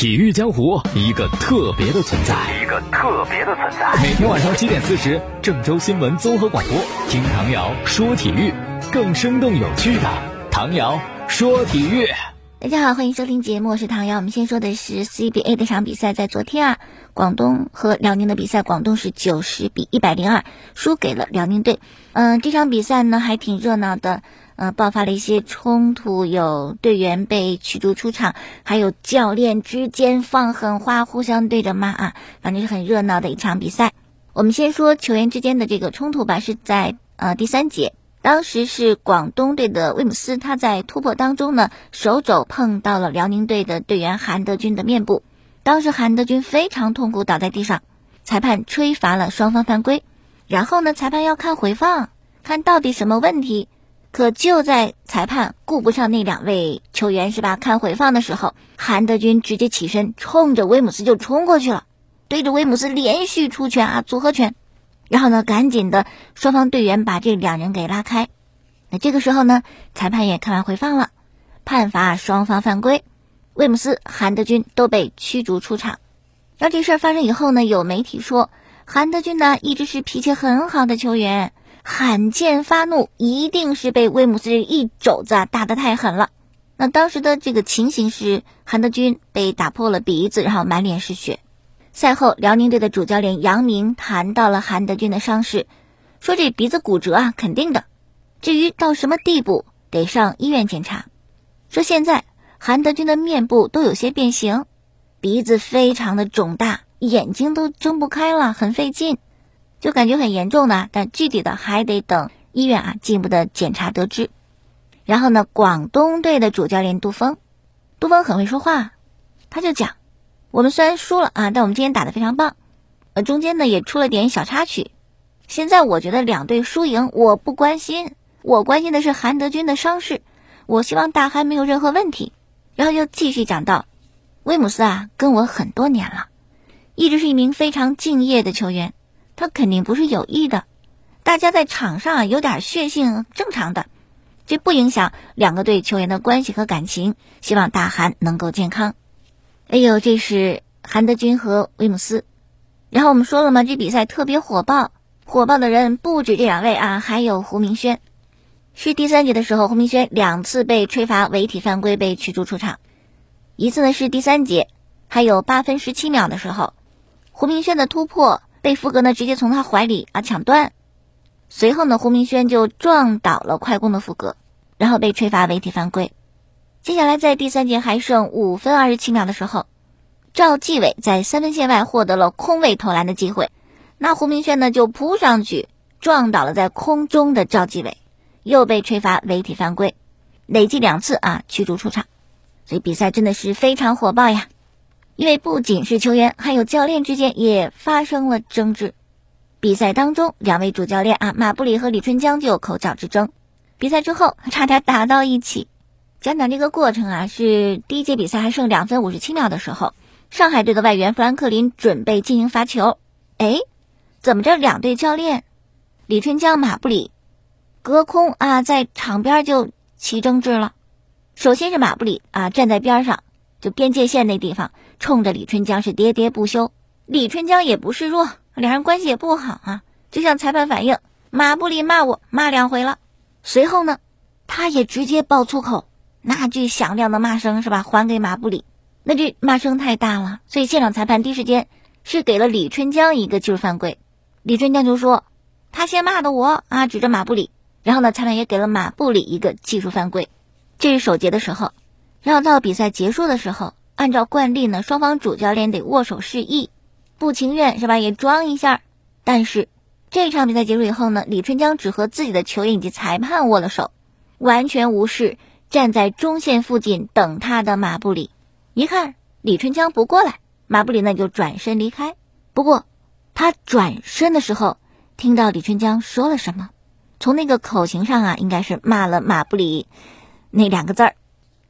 体育江湖一个特别的存在，一个特别的存在。每天晚上七点四十，郑州新闻综合广播，听唐瑶说体育，更生动有趣的唐瑶说体育。大家好，欢迎收听节目，我是唐瑶。我们先说的是 CBA 的场比赛，在昨天啊，广东和辽宁的比赛，广东是九十比一百零二输给了辽宁队。嗯，这场比赛呢还挺热闹的。呃，爆发了一些冲突，有队员被驱逐出场，还有教练之间放狠话，互相对着骂啊，反正是很热闹的一场比赛。我们先说球员之间的这个冲突吧，是在呃第三节，当时是广东队的威姆斯，他在突破当中呢，手肘碰到了辽宁队的队员韩德君的面部，当时韩德君非常痛苦，倒在地上，裁判吹罚了双方犯规，然后呢，裁判要看回放，看到底什么问题。可就在裁判顾不上那两位球员是吧？看回放的时候，韩德君直接起身，冲着威姆斯就冲过去了，对着威姆斯连续出拳啊，组合拳。然后呢，赶紧的双方队员把这两人给拉开。那这个时候呢，裁判也看完回放了，判罚双方犯规，威姆斯、韩德君都被驱逐出场。然后这事儿发生以后呢，有媒体说，韩德君呢一直是脾气很好的球员。罕见发怒，一定是被威姆斯一肘子啊打得太狠了。那当时的这个情形是，韩德君被打破了鼻子，然后满脸是血。赛后，辽宁队的主教练杨明谈到了韩德君的伤势，说这鼻子骨折啊，肯定的。至于到什么地步，得上医院检查。说现在韩德君的面部都有些变形，鼻子非常的肿大，眼睛都睁不开了，很费劲。就感觉很严重呢，但具体的还得等医院啊进一步的检查得知。然后呢，广东队的主教练杜峰，杜峰很会说话，他就讲：我们虽然输了啊，但我们今天打得非常棒，呃，中间呢也出了点小插曲。现在我觉得两队输赢我不关心，我关心的是韩德君的伤势，我希望大韩没有任何问题。然后又继续讲到，威姆斯啊跟我很多年了，一直是一名非常敬业的球员。他肯定不是有意的，大家在场上有点血性正常的，这不影响两个队球员的关系和感情。希望大韩能够健康。哎呦，这是韩德君和威姆斯。然后我们说了嘛，这比赛特别火爆，火爆的人不止这两位啊，还有胡明轩。是第三节的时候，胡明轩两次被吹罚违体犯规被驱逐出场，一次呢是第三节，还有八分十七秒的时候，胡明轩的突破。被福格呢直接从他怀里啊抢断，随后呢胡明轩就撞倒了快攻的福格，然后被吹罚违体犯规。接下来在第三节还剩五分二十七秒的时候，赵继伟在三分线外获得了空位投篮的机会，那胡明轩呢就扑上去撞倒了在空中的赵继伟，又被吹罚违体犯规，累计两次啊驱逐出场。所以比赛真的是非常火爆呀。因为不仅是球员，还有教练之间也发生了争执。比赛当中，两位主教练啊，马布里和李春江就有口角之争。比赛之后，差点打到一起。讲讲这个过程啊，是第一节比赛还剩两分五十七秒的时候，上海队的外援富兰克林准备进行罚球。哎，怎么着？两队教练李春江、马布里隔空啊，在场边就起争执了。首先是马布里啊，站在边上。就边界线那地方，冲着李春江是喋喋不休。李春江也不示弱，两人关系也不好啊。就向裁判反映，马布里骂我骂两回了。随后呢，他也直接爆粗口，那句响亮的骂声是吧？还给马布里，那这骂声太大了，所以现场裁判第一时间是给了李春江一个技术犯规。李春江就说他先骂的我啊，指着马布里。然后呢，裁判也给了马布里一个技术犯规。这是首节的时候。然后到比赛结束的时候，按照惯例呢，双方主教练得握手示意，不情愿是吧？也装一下。但是这场比赛结束以后呢，李春江只和自己的球员以及裁判握了手，完全无视站在中线附近等他的马布里。一看李春江不过来，马布里呢就转身离开。不过他转身的时候，听到李春江说了什么，从那个口型上啊，应该是骂了马布里那两个字儿。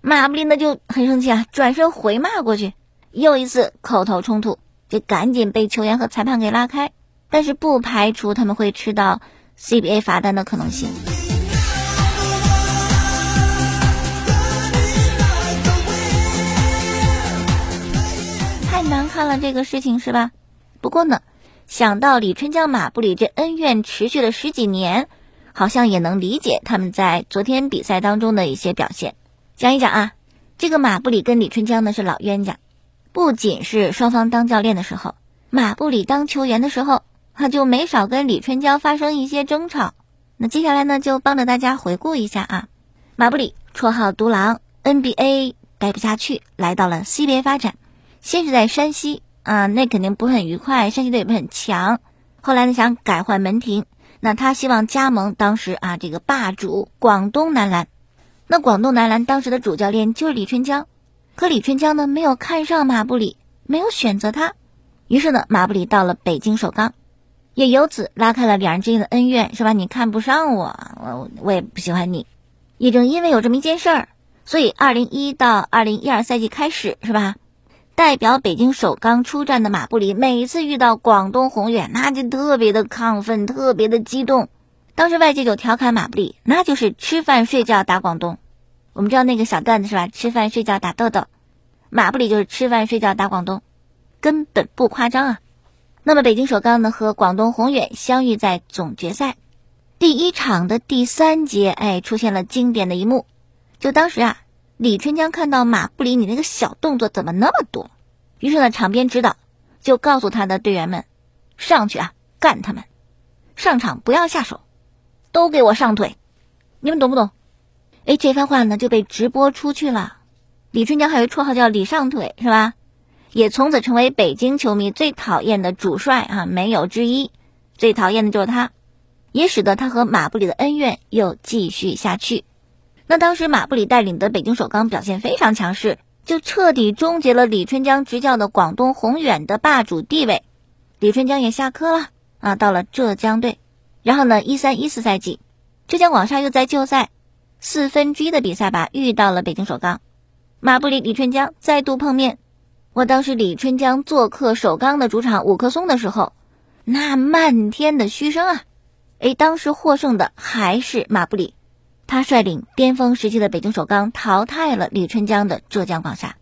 马布里呢就很生气啊，转身回骂过去，又一次口头冲突，就赶紧被球员和裁判给拉开，但是不排除他们会吃到 CBA 罚单的可能性。太难看了，这个事情是吧？不过呢，想到李春江、马布里这恩怨持续了十几年，好像也能理解他们在昨天比赛当中的一些表现。讲一讲啊，这个马布里跟李春江呢是老冤家，不仅是双方当教练的时候，马布里当球员的时候，他就没少跟李春江发生一些争吵。那接下来呢，就帮着大家回顾一下啊。马布里，绰号独狼，NBA 待不下去，来到了 CBA 发展。先是在山西啊，那肯定不是很愉快，山西队也不很强。后来呢，想改换门庭，那他希望加盟当时啊这个霸主广东男篮。那广东男篮当时的主教练就是李春江，可李春江呢没有看上马布里，没有选择他。于是呢，马布里到了北京首钢。也由此拉开了两人之间的恩怨，是吧？你看不上我，我我也不喜欢你。也正因为有这么一件事儿，所以二零一到二零一二赛季开始，是吧？代表北京首钢出战的马布里，每次遇到广东宏远，那就特别的亢奋，特别的激动。当时外界就调侃马布里，那就是吃饭睡觉打广东。我们知道那个小段子是吧？吃饭睡觉打豆豆，马布里就是吃饭睡觉打广东，根本不夸张啊。那么，北京首钢呢和广东宏远相遇在总决赛第一场的第三节，哎，出现了经典的一幕。就当时啊，李春江看到马布里，你那个小动作怎么那么多？于是呢，场边指导就告诉他的队员们，上去啊，干他们！上场不要下手，都给我上腿！你们懂不懂？哎，这番话呢就被直播出去了。李春江还有绰号叫李上腿，是吧？也从此成为北京球迷最讨厌的主帅啊，没有之一。最讨厌的就是他，也使得他和马布里的恩怨又继续下去。那当时马布里带领的北京首钢表现非常强势，就彻底终结了李春江执教的广东宏远的霸主地位。李春江也下课了啊，到了浙江队。然后呢，一三一四赛季，浙江广厦又在旧赛四分之一的比赛吧遇到了北京首钢，马布里、李春江再度碰面。我当时李春江做客首钢的主场五棵松的时候，那漫天的嘘声啊！哎，当时获胜的还是马布里，他率领巅峰时期的北京首钢淘汰了李春江的浙江广厦。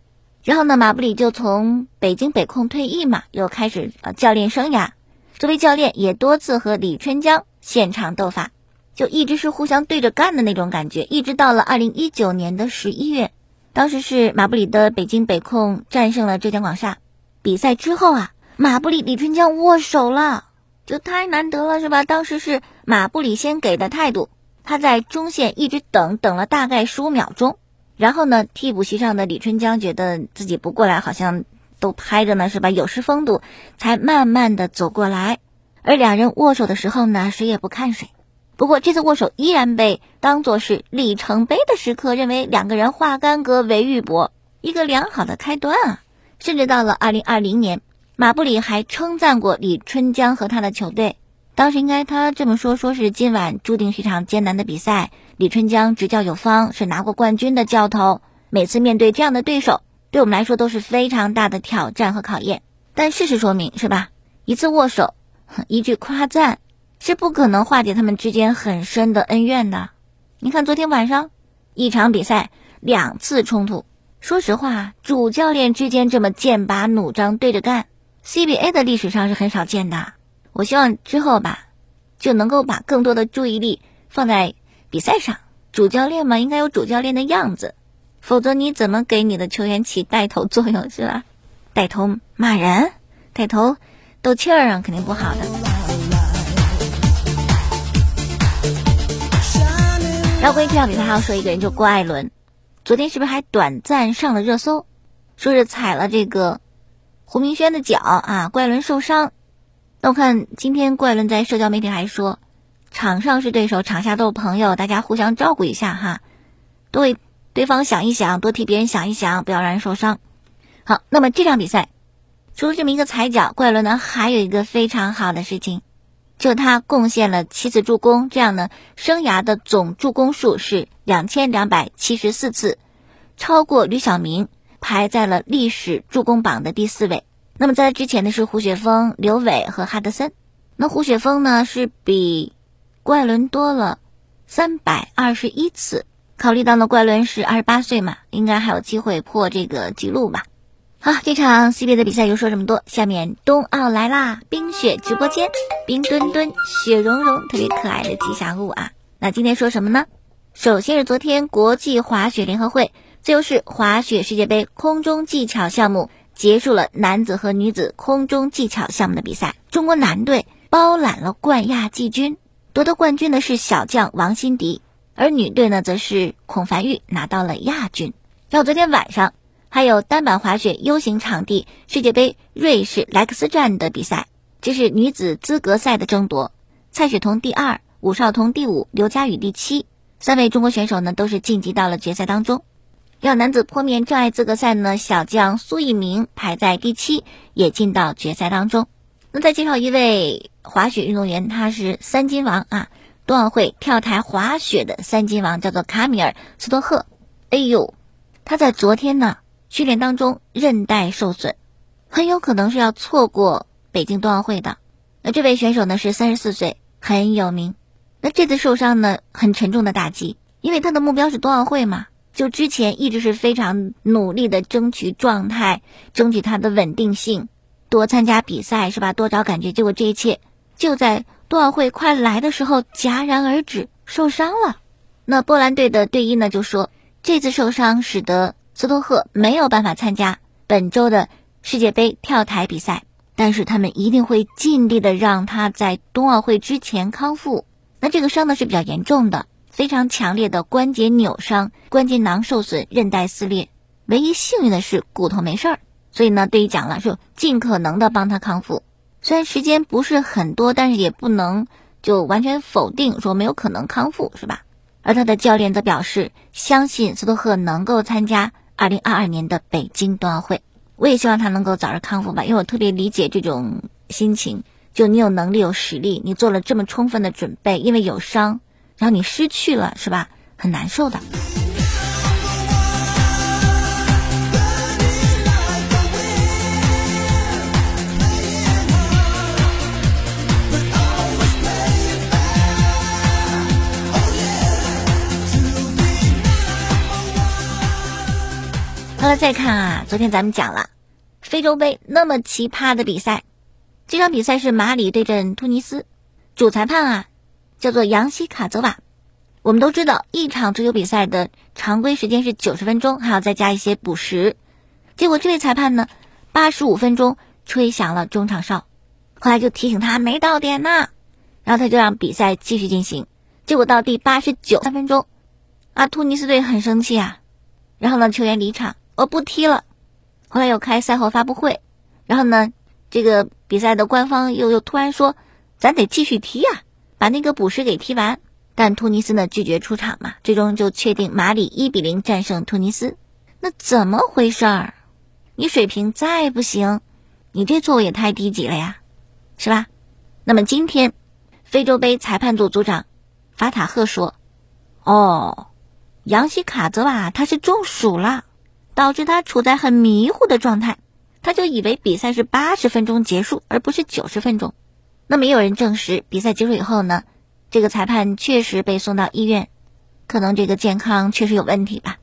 然后呢，马布里就从北京北控退役嘛，又开始呃教练生涯。作为教练，也多次和李春江现场斗法，就一直是互相对着干的那种感觉。一直到了二零一九年的十一月。当时是马布里的北京北控战胜了浙江广厦。比赛之后啊，马布里李春江握手了，就太难得了，是吧？当时是马布里先给的态度，他在中线一直等等了大概十五秒钟，然后呢，替补席上的李春江觉得自己不过来，好像都拍着呢，是吧？有失风度，才慢慢的走过来。而两人握手的时候呢，谁也不看谁。不过这次握手依然被当作是里程碑的时刻，认为两个人化干戈为玉帛，一个良好的开端啊！甚至到了二零二零年，马布里还称赞过李春江和他的球队。当时应该他这么说，说是今晚注定是一场艰难的比赛。李春江执教有方，是拿过冠军的教头。每次面对这样的对手，对我们来说都是非常大的挑战和考验。但事实说明，是吧？一次握手，一句夸赞。是不可能化解他们之间很深的恩怨的。你看昨天晚上一场比赛两次冲突，说实话，主教练之间这么剑拔弩张对着干，CBA 的历史上是很少见的。我希望之后吧，就能够把更多的注意力放在比赛上。主教练嘛，应该有主教练的样子，否则你怎么给你的球员起带头作用是吧？带头骂人，带头斗气儿啊，肯定不好的。然后关于这场比赛，还要说一个人，就郭艾伦。昨天是不是还短暂上了热搜？说是踩了这个胡明轩的脚啊，郭艾伦受伤。那我看今天郭艾伦在社交媒体还说，场上是对手，场下都是朋友，大家互相照顾一下哈，多为对方想一想，多替别人想一想，不要让人受伤。好，那么这场比赛除了这么一个踩脚，郭艾伦呢还有一个非常好的事情。就他贡献了七次助攻，这样呢，生涯的总助攻数是两千两百七十四次，超过吕小明，排在了历史助攻榜的第四位。那么在之前的是胡雪峰、刘伟和哈德森。那胡雪峰呢是比怪伦多了三百二十一次。考虑到呢怪伦是二十八岁嘛，应该还有机会破这个记录吧。好，这场 CBA 的比赛又说这么多，下面冬奥来啦！冰雪直播间，冰墩墩、雪融融，特别可爱的吉祥物啊。那今天说什么呢？首先是昨天国际滑雪联合会自由式滑雪世界杯空中技巧项目结束了男子和女子空中技巧项目的比赛，中国男队包揽了冠亚季军，夺得冠军的是小将王欣迪，而女队呢则是孔凡玉拿到了亚军。然后昨天晚上。还有单板滑雪 U 型场地世界杯瑞士莱克斯站的比赛，这是女子资格赛的争夺。蔡雪桐第二，武少彤第五，刘佳宇第七，三位中国选手呢都是晋级到了决赛当中。要男子坡面障碍资格赛呢，小将苏翊鸣排在第七，也进到决赛当中。那再介绍一位滑雪运动员，他是三金王啊，冬奥会跳台滑雪的三金王，叫做卡米尔斯托赫。哎呦，他在昨天呢。训练当中韧带受损，很有可能是要错过北京冬奥会的。那这位选手呢是三十四岁，很有名。那这次受伤呢很沉重的打击，因为他的目标是冬奥会嘛，就之前一直是非常努力的争取状态，争取他的稳定性，多参加比赛是吧？多找感觉。结果这一切就在冬奥会快来的时候戛然而止，受伤了。那波兰队的队医呢就说，这次受伤使得。斯托赫没有办法参加本周的世界杯跳台比赛，但是他们一定会尽力的让他在冬奥会之前康复。那这个伤呢是比较严重的，非常强烈的关节扭伤、关节囊受损、韧带撕裂。唯一幸运的是骨头没事儿，所以呢，队医讲了，说尽可能的帮他康复。虽然时间不是很多，但是也不能就完全否定说没有可能康复，是吧？而他的教练则表示，相信斯托赫能够参加。二零二二年的北京冬奥会，我也希望他能够早日康复吧，因为我特别理解这种心情。就你有能力、有实力，你做了这么充分的准备，因为有伤，然后你失去了，是吧？很难受的。好了，再看啊，昨天咱们讲了非洲杯那么奇葩的比赛，这场比赛是马里对阵突尼斯，主裁判啊叫做杨西卡泽瓦。我们都知道，一场足球比赛的常规时间是九十分钟，还要再加一些补时。结果这位裁判呢，八十五分钟吹响了中场哨，后来就提醒他没到点呢，然后他就让比赛继续进行。结果到第八十九三分钟，啊，突尼斯队很生气啊，然后呢，球员离场。我不踢了，后来又开赛后发布会，然后呢，这个比赛的官方又又突然说，咱得继续踢呀，把那个补时给踢完。但突尼斯呢拒绝出场嘛，最终就确定马里一比零战胜突尼斯。那怎么回事儿？你水平再不行，你这作为也太低级了呀，是吧？那么今天，非洲杯裁判组组长法塔赫说，哦，杨西卡泽瓦他是中暑了。导致他处在很迷糊的状态，他就以为比赛是八十分钟结束，而不是九十分钟。那么也有人证实，比赛结束以后呢，这个裁判确实被送到医院，可能这个健康确实有问题吧。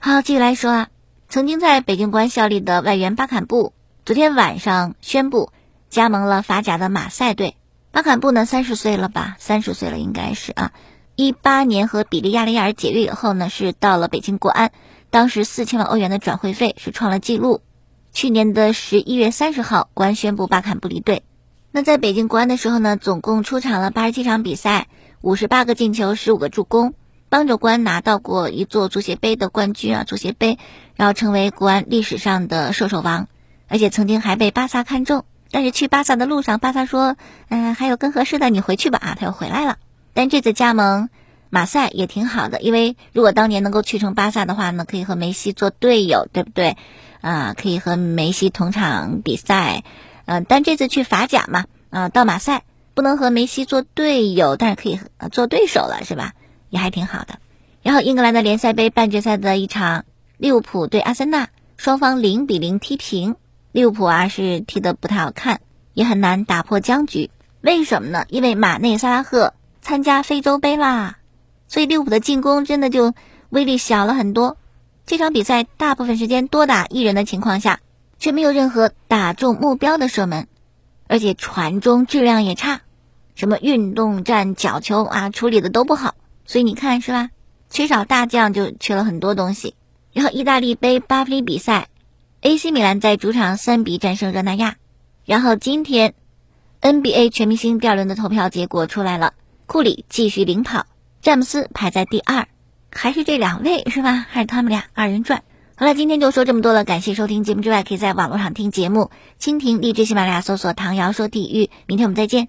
好，继续来说啊，曾经在北京国安效力的外援巴坎布，昨天晚上宣布加盟了法甲的马赛队。巴坎布呢，三十岁了吧？三十岁了应该是啊。一八年和比利亚雷亚尔解约以后呢，是到了北京国安。当时四千万欧元的转会费是创了纪录。去年的十一月三十号，国安宣布巴坎布离队。那在北京国安的时候呢，总共出场了八十七场比赛，五十八个进球，十五个助攻，帮着国安拿到过一座足协杯的冠军啊，足协杯，然后成为国安历史上的射手王，而且曾经还被巴萨看中。但是去巴萨的路上，巴萨说：“嗯，还有更合适的，你回去吧。”啊，他又回来了。但这次加盟。马赛也挺好的，因为如果当年能够去成巴萨的话呢，可以和梅西做队友，对不对？啊，可以和梅西同场比赛，嗯，但这次去法甲嘛，啊，到马赛不能和梅西做队友，但是可以做对手了，是吧？也还挺好的。然后英格兰的联赛杯半决赛的一场，利物浦对阿森纳，双方零比零踢平，利物浦啊是踢得不太好看，也很难打破僵局。为什么呢？因为马内萨拉赫参加非洲杯啦。所以利物浦的进攻真的就威力小了很多。这场比赛大部分时间多打一人的情况下，却没有任何打中目标的射门，而且传中质量也差，什么运动战角球啊处理的都不好，所以你看是吧？缺少大将就缺了很多东西。然后意大利杯巴弗利比赛，AC 米兰在主场三比战胜热那亚。然后今天 NBA 全明星第二轮的投票结果出来了，库里继续领跑，詹姆斯排在第二，还是这两位是吧？还是他们俩二人转？好了，今天就说这么多了，感谢收听节目之外，可以在网络上听节目，蜻蜓、荔枝、喜马拉雅搜索“唐瑶说体育”，明天我们再见。